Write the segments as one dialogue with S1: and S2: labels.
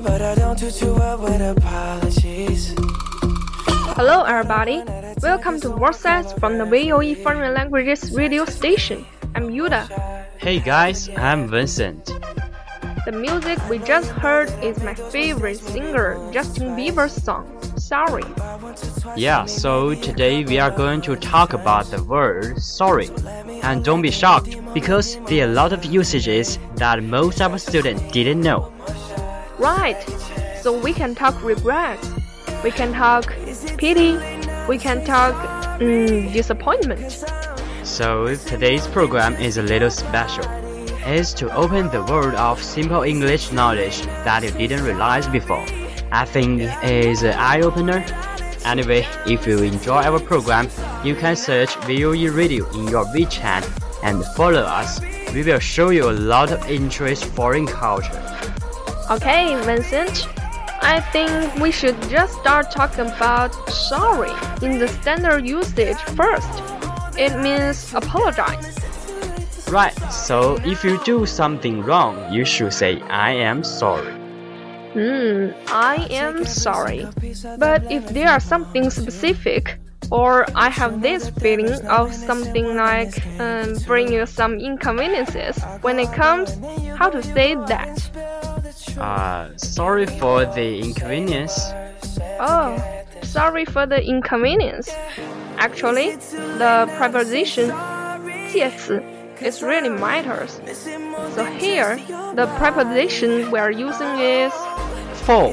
S1: But I don't do too well with apologies.
S2: Hello, everybody. Welcome to WordSets from the VOE Foreign Languages radio station. I'm Yuda.
S3: Hey guys, I'm Vincent.
S2: The music we just heard is my favorite singer, Justin Bieber's song, Sorry.
S3: Yeah, so today we are going to talk about the word sorry. And don't be shocked because there are a lot of usages that most of our students didn't know.
S2: Right. So we can talk regrets. We can talk pity. We can talk mm, disappointment.
S3: So today's program is a little special. It's to open the world of simple English knowledge that you didn't realize before. I think it is an eye opener. Anyway, if you enjoy our program, you can search VOE Radio in your WeChat and follow us. We will show you a lot of interest foreign culture.
S2: Okay, Vincent. I think we should just start talking about sorry in the standard usage first. It means apologize.
S3: Right, so if you do something wrong, you should say I am sorry.
S2: Hmm, I am sorry. But if there are something specific, or I have this feeling of something like um, bring you some inconveniences when it comes, how to say that?
S3: Uh, sorry for the inconvenience.
S2: Oh, sorry for the inconvenience. Actually, the preposition 介词 is really matters. So here, the preposition we're using is
S3: For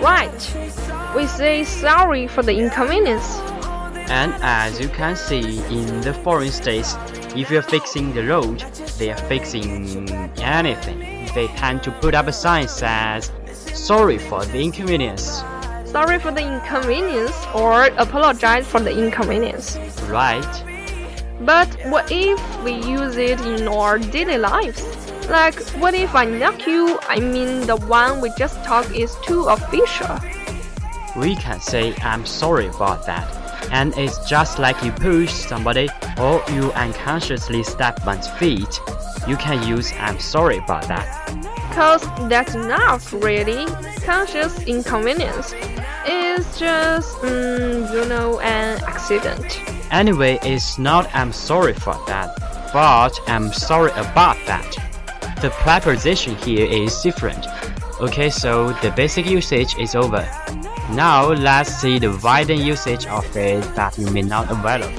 S2: right. We say sorry for the inconvenience.
S3: and as you can see in the foreign states, if you're fixing the road, they are fixing anything. They tend to put up a sign says sorry for the inconvenience.
S2: Sorry for the inconvenience or apologize for the inconvenience.
S3: Right?
S2: But what if we use it in our daily lives? Like, what if I knock you? I mean, the one we just talked is too official.
S3: We can say I'm sorry about that. And it's just like you push somebody or you unconsciously step one's feet. You can use I'm sorry about that.
S2: Cause that's not really conscious inconvenience. It's just, mm, you know, an accident.
S3: Anyway, it's not I'm sorry for that, but I'm sorry about that. The preposition here is different. Okay, so the basic usage is over. Now let's see the widened usage of it that you may not aware of.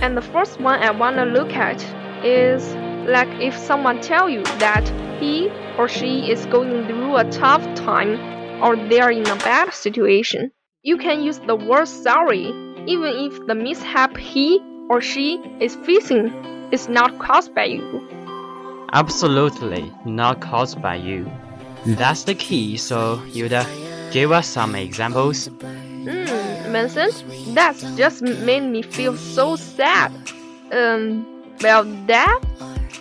S2: And the first one I wanna look at is like if someone tell you that he or she is going through a tough time or they are in a bad situation. You can use the word sorry even if the mishap he or she is facing is not caused by you.
S3: Absolutely not caused by you. That's the key, so Yuda, give us some examples.
S2: Hmm, Vincent, that's just made me feel so sad. Um, well, that,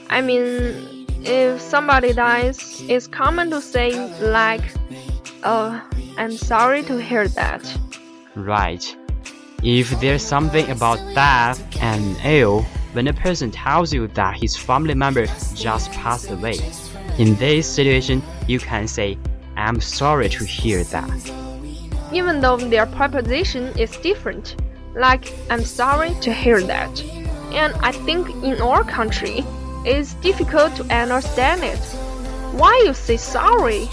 S2: I mean, if somebody dies, it's common to say, like, oh, I'm sorry to hear that.
S3: Right. If there's something about death and ill, when a person tells you that his family member just passed away, in this situation, you can say, I'm sorry to hear that.
S2: Even though their preposition is different, like, I'm sorry to hear that. And I think in our country, it's difficult to understand it. Why you say sorry?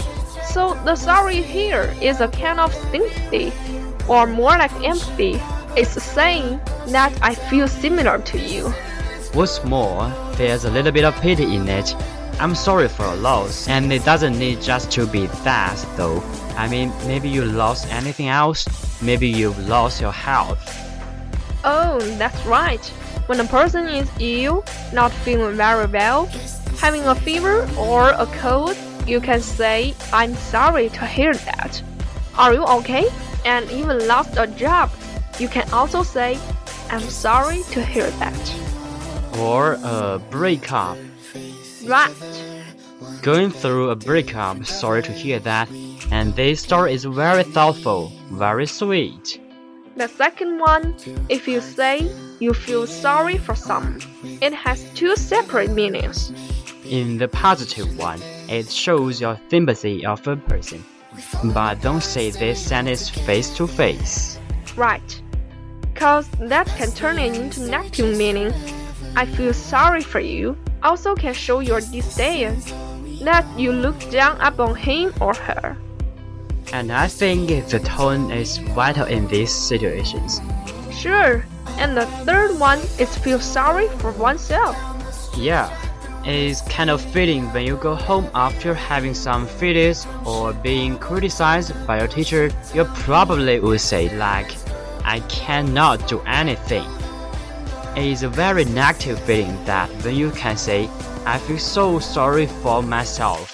S2: So the sorry here is a kind of sympathy, or more like empathy. It's saying that I feel similar to you.
S3: What's more, there's a little bit of pity in it. I'm sorry for your loss, and it doesn't need just to be that, though. I mean, maybe you lost anything else, maybe you've lost your health.
S2: Oh, that's right. When a person is ill, not feeling very well, having a fever or a cold, you can say, I'm sorry to hear that. Are you okay? And even lost a job, you can also say, I'm sorry to hear that.
S3: Or a breakup.
S2: Right.
S3: Going through a breakup, sorry to hear that. And this story is very thoughtful, very sweet.
S2: The second one, if you say you feel sorry for someone, it has two separate meanings.
S3: In the positive one, it shows your sympathy of a person. But don't say this sentence face to face.
S2: Right. Cause that can turn it into negative meaning. I feel sorry for you also can show your disdain, that you look down upon him or her.
S3: And I think the tone is vital in these situations.
S2: Sure. And the third one is feel sorry for oneself.
S3: Yeah. It's kind of fitting when you go home after having some failures or being criticized by your teacher, you probably would say like, I cannot do anything. It is a very negative feeling that when you can say, I feel so sorry for myself.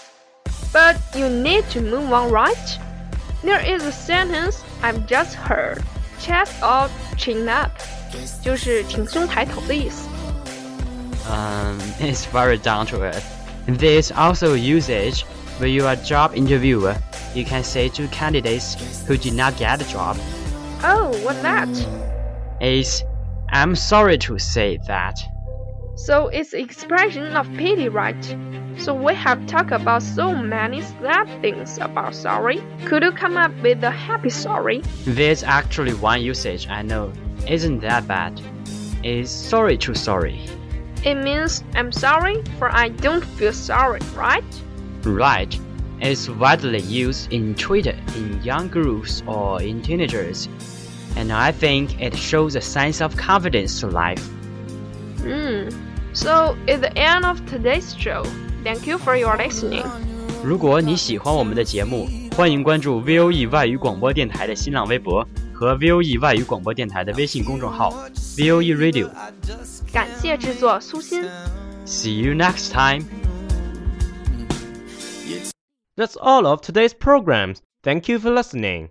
S2: But you need to move on, right? There is a sentence I've just heard. Chest up, chin up，就是挺胸抬头的意思。
S3: Um, it's very down to earth. There's also usage when you are a job interviewer. You can say to candidates who did not get the job.
S2: Oh, what's that?
S3: Is I'm sorry to say that.
S2: So it's expression of pity, right? So we have talked about so many sad things about sorry. Could you come up with a happy sorry?
S3: There's actually one usage I know isn't that bad. Is sorry to sorry.
S2: It means I'm sorry for I don't feel sorry, right?
S3: Right. It's widely used in Twitter in young groups or in teenagers. And I think it shows a sense of confidence to life.
S2: Hmm. So it's the end of today's show. Thank you for your listening.
S3: 如果你喜欢我们的节目，欢迎关注 VOE 外语广播电台的新浪微博和 VOE 外语广播电台的微信公众号 VOE Radio。
S2: 感谢制作苏欣。
S3: See you next time.
S4: That's all of today's programs. Thank you for listening.